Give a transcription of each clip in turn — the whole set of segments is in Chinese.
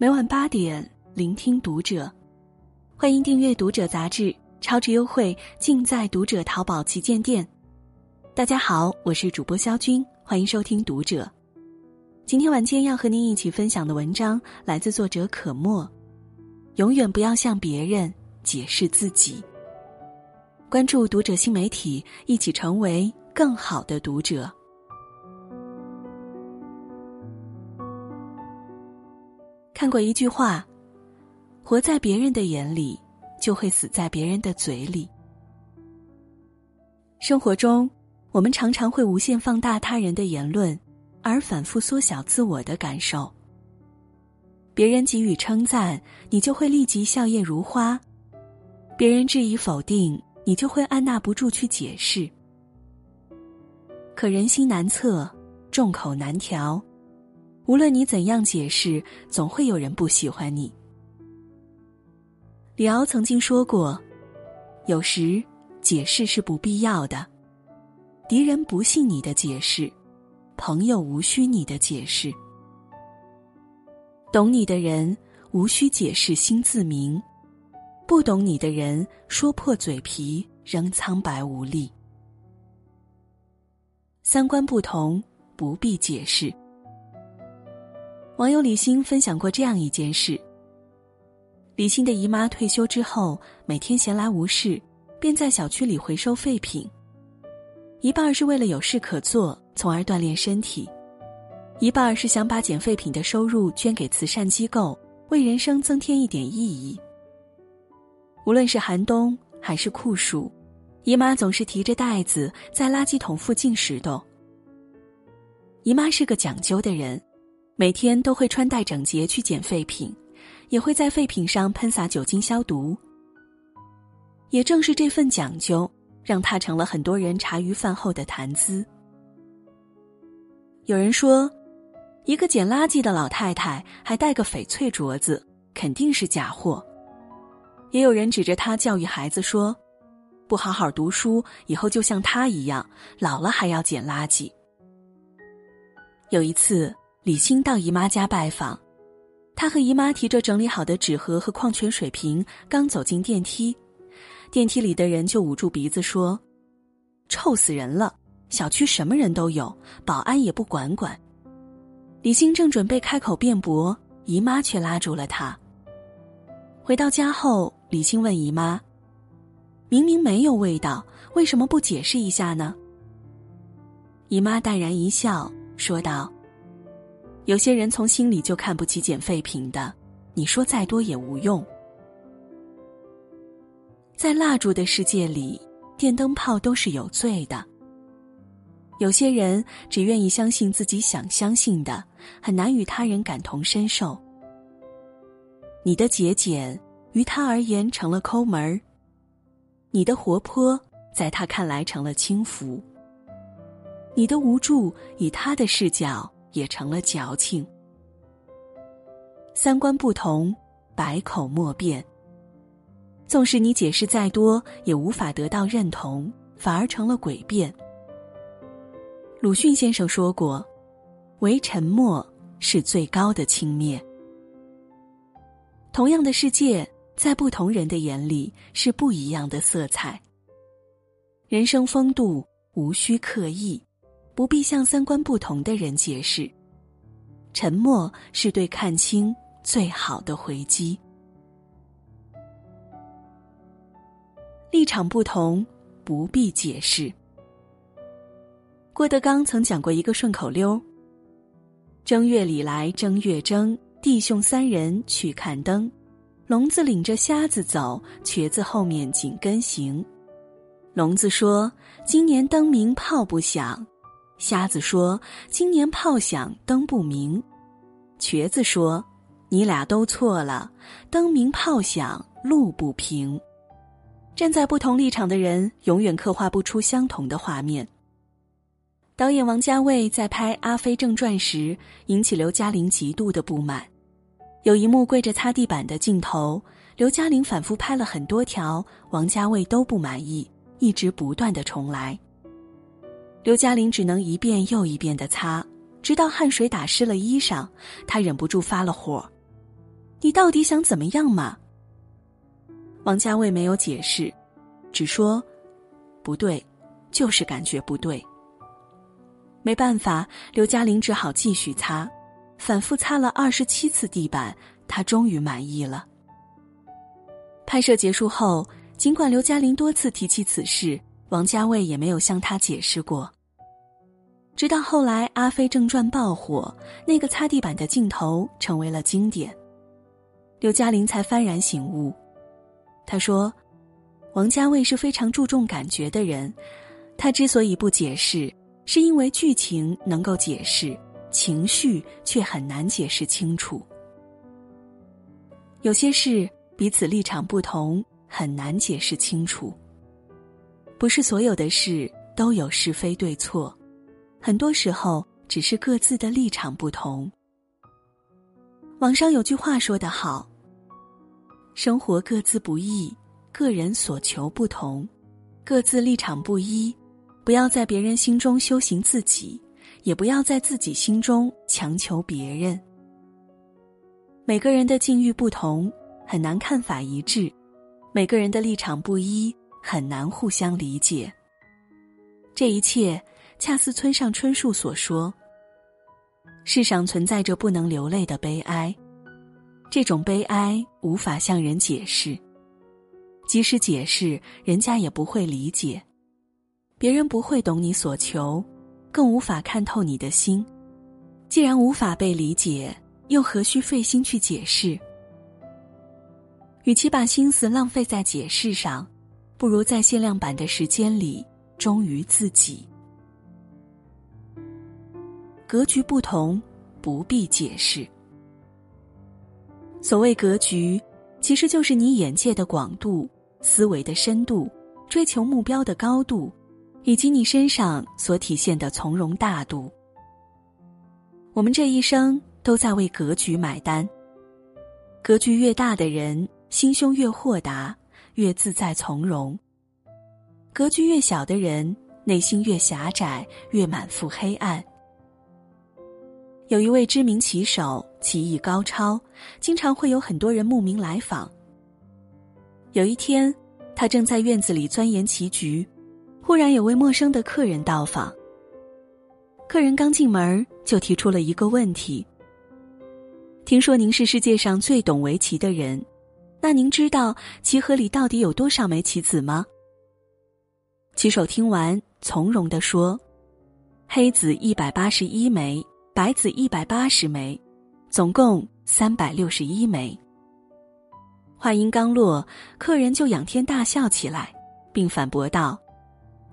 每晚八点，聆听读者。欢迎订阅《读者》杂志，超值优惠尽在《读者》淘宝旗舰店。大家好，我是主播肖军，欢迎收听《读者》。今天晚间要和您一起分享的文章来自作者可墨。永远不要向别人解释自己。关注《读者》新媒体，一起成为更好的读者。看过一句话：“活在别人的眼里，就会死在别人的嘴里。”生活中，我们常常会无限放大他人的言论，而反复缩小自我的感受。别人给予称赞，你就会立即笑靥如花；别人质疑否定，你就会按捺不住去解释。可人心难测，众口难调。无论你怎样解释，总会有人不喜欢你。李敖曾经说过：“有时解释是不必要的，敌人不信你的解释，朋友无需你的解释。懂你的人无需解释心自明，不懂你的人说破嘴皮仍苍白无力。三观不同，不必解释。”网友李欣分享过这样一件事：李欣的姨妈退休之后，每天闲来无事，便在小区里回收废品。一半是为了有事可做，从而锻炼身体；一半是想把捡废品的收入捐给慈善机构，为人生增添一点意义。无论是寒冬还是酷暑，姨妈总是提着袋子在垃圾桶附近拾掇。姨妈是个讲究的人。每天都会穿戴整洁去捡废品，也会在废品上喷洒酒精消毒。也正是这份讲究，让他成了很多人茶余饭后的谈资。有人说，一个捡垃圾的老太太还戴个翡翠镯子，肯定是假货。也有人指着他教育孩子说：“不好好读书，以后就像他一样，老了还要捡垃圾。”有一次。李欣到姨妈家拜访，她和姨妈提着整理好的纸盒和矿泉水瓶，刚走进电梯，电梯里的人就捂住鼻子说：“臭死人了！小区什么人都有，保安也不管管。”李欣正准备开口辩驳，姨妈却拉住了她。回到家后，李欣问姨妈：“明明没有味道，为什么不解释一下呢？”姨妈淡然一笑，说道。有些人从心里就看不起捡废品的，你说再多也无用。在蜡烛的世界里，电灯泡都是有罪的。有些人只愿意相信自己想相信的，很难与他人感同身受。你的节俭于他而言成了抠门儿，你的活泼在他看来成了轻浮，你的无助以他的视角。也成了矫情。三观不同，百口莫辩。纵使你解释再多，也无法得到认同，反而成了诡辩。鲁迅先生说过：“唯沉默是最高的轻蔑。”同样的世界，在不同人的眼里是不一样的色彩。人生风度无需刻意。不必向三观不同的人解释，沉默是对看清最好的回击。立场不同，不必解释。郭德纲曾讲过一个顺口溜：“正月里来正月正，弟兄三人去看灯，聋子领着瞎子走，瘸子后面紧跟行。聋子说：今年灯明炮不响。”瞎子说：“今年炮响灯不明。”瘸子说：“你俩都错了，灯明炮响路不平。”站在不同立场的人，永远刻画不出相同的画面。导演王家卫在拍《阿飞正传》时，引起刘嘉玲极度的不满。有一幕跪着擦地板的镜头，刘嘉玲反复拍了很多条，王家卫都不满意，一直不断的重来。刘嘉玲只能一遍又一遍的擦，直到汗水打湿了衣裳，她忍不住发了火。你到底想怎么样嘛？”王家卫没有解释，只说：“不对，就是感觉不对。”没办法，刘嘉玲只好继续擦，反复擦了二十七次地板，她终于满意了。拍摄结束后，尽管刘嘉玲多次提起此事，王家卫也没有向他解释过。直到后来《阿飞正传》爆火，那个擦地板的镜头成为了经典，刘嘉玲才幡然醒悟。他说：“王家卫是非常注重感觉的人，他之所以不解释。”是因为剧情能够解释，情绪却很难解释清楚。有些事彼此立场不同，很难解释清楚。不是所有的事都有是非对错，很多时候只是各自的立场不同。网上有句话说得好：“生活各自不易，个人所求不同，各自立场不一。”不要在别人心中修行自己，也不要在自己心中强求别人。每个人的境遇不同，很难看法一致；每个人的立场不一，很难互相理解。这一切，恰似村上春树所说：“世上存在着不能流泪的悲哀，这种悲哀无法向人解释，即使解释，人家也不会理解。”别人不会懂你所求，更无法看透你的心。既然无法被理解，又何须费心去解释？与其把心思浪费在解释上，不如在限量版的时间里忠于自己。格局不同，不必解释。所谓格局，其实就是你眼界的广度、思维的深度、追求目标的高度。以及你身上所体现的从容大度，我们这一生都在为格局买单。格局越大的人，心胸越豁达，越自在从容；格局越小的人，内心越狭窄，越满腹黑暗。有一位知名棋手，棋艺高超，经常会有很多人慕名来访。有一天，他正在院子里钻研棋局。忽然有位陌生的客人到访。客人刚进门就提出了一个问题：“听说您是世界上最懂围棋的人，那您知道棋盒里到底有多少枚棋子吗？”棋手听完，从容地说：“黑子一百八十一枚，白子一百八十枚，总共三百六十一枚。”话音刚落，客人就仰天大笑起来，并反驳道。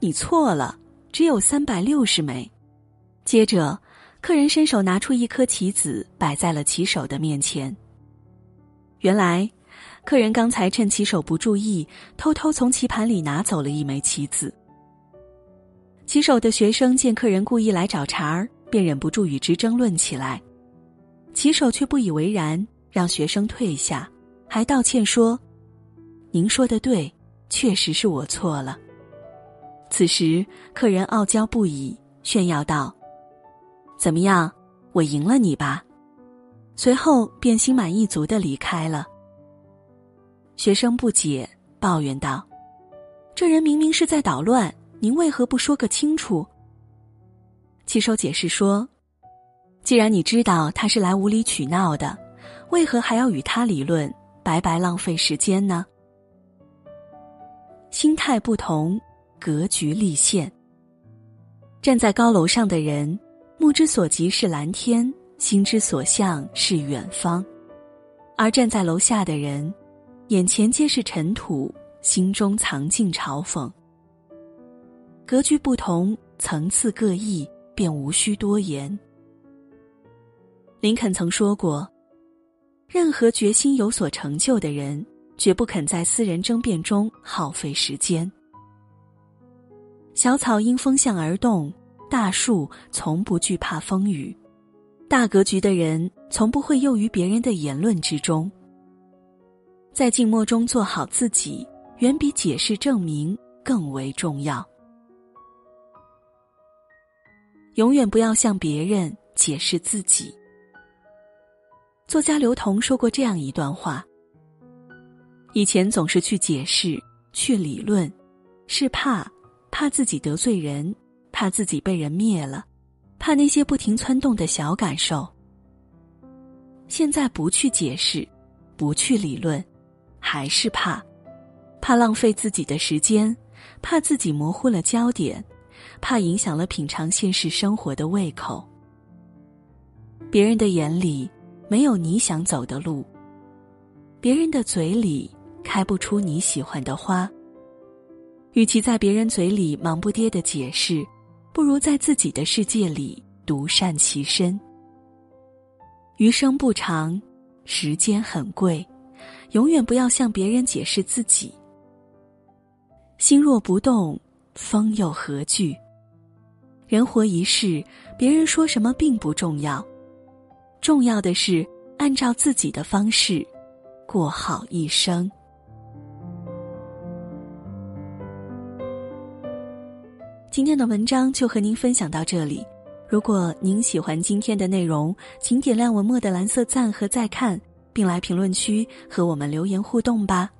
你错了，只有三百六十枚。接着，客人伸手拿出一颗棋子，摆在了棋手的面前。原来，客人刚才趁棋手不注意，偷偷从棋盘里拿走了一枚棋子。棋手的学生见客人故意来找茬儿，便忍不住与之争论起来。棋手却不以为然，让学生退下，还道歉说：“您说的对，确实是我错了。”此时，客人傲娇不已，炫耀道：“怎么样，我赢了你吧？”随后便心满意足的离开了。学生不解，抱怨道：“这人明明是在捣乱，您为何不说个清楚？”骑手解释说：“既然你知道他是来无理取闹的，为何还要与他理论，白白浪费时间呢？”心态不同。格局立现。站在高楼上的人，目之所及是蓝天，心之所向是远方；而站在楼下的人，眼前皆是尘土，心中藏尽嘲讽。格局不同，层次各异，便无需多言。林肯曾说过：“任何决心有所成就的人，绝不肯在私人争辩中耗费时间。”小草因风向而动，大树从不惧怕风雨。大格局的人从不会囿于别人的言论之中。在静默中做好自己，远比解释证明更为重要。永远不要向别人解释自己。作家刘同说过这样一段话：以前总是去解释、去理论，是怕怕自己得罪人，怕自己被人灭了，怕那些不停窜动的小感受。现在不去解释，不去理论，还是怕，怕浪费自己的时间，怕自己模糊了焦点，怕影响了品尝现实生活的胃口。别人的眼里。没有你想走的路，别人的嘴里开不出你喜欢的花。与其在别人嘴里忙不迭的解释，不如在自己的世界里独善其身。余生不长，时间很贵，永远不要向别人解释自己。心若不动，风又何惧？人活一世，别人说什么并不重要。重要的是，按照自己的方式过好一生。今天的文章就和您分享到这里。如果您喜欢今天的内容，请点亮文末的蓝色赞和再看，并来评论区和我们留言互动吧。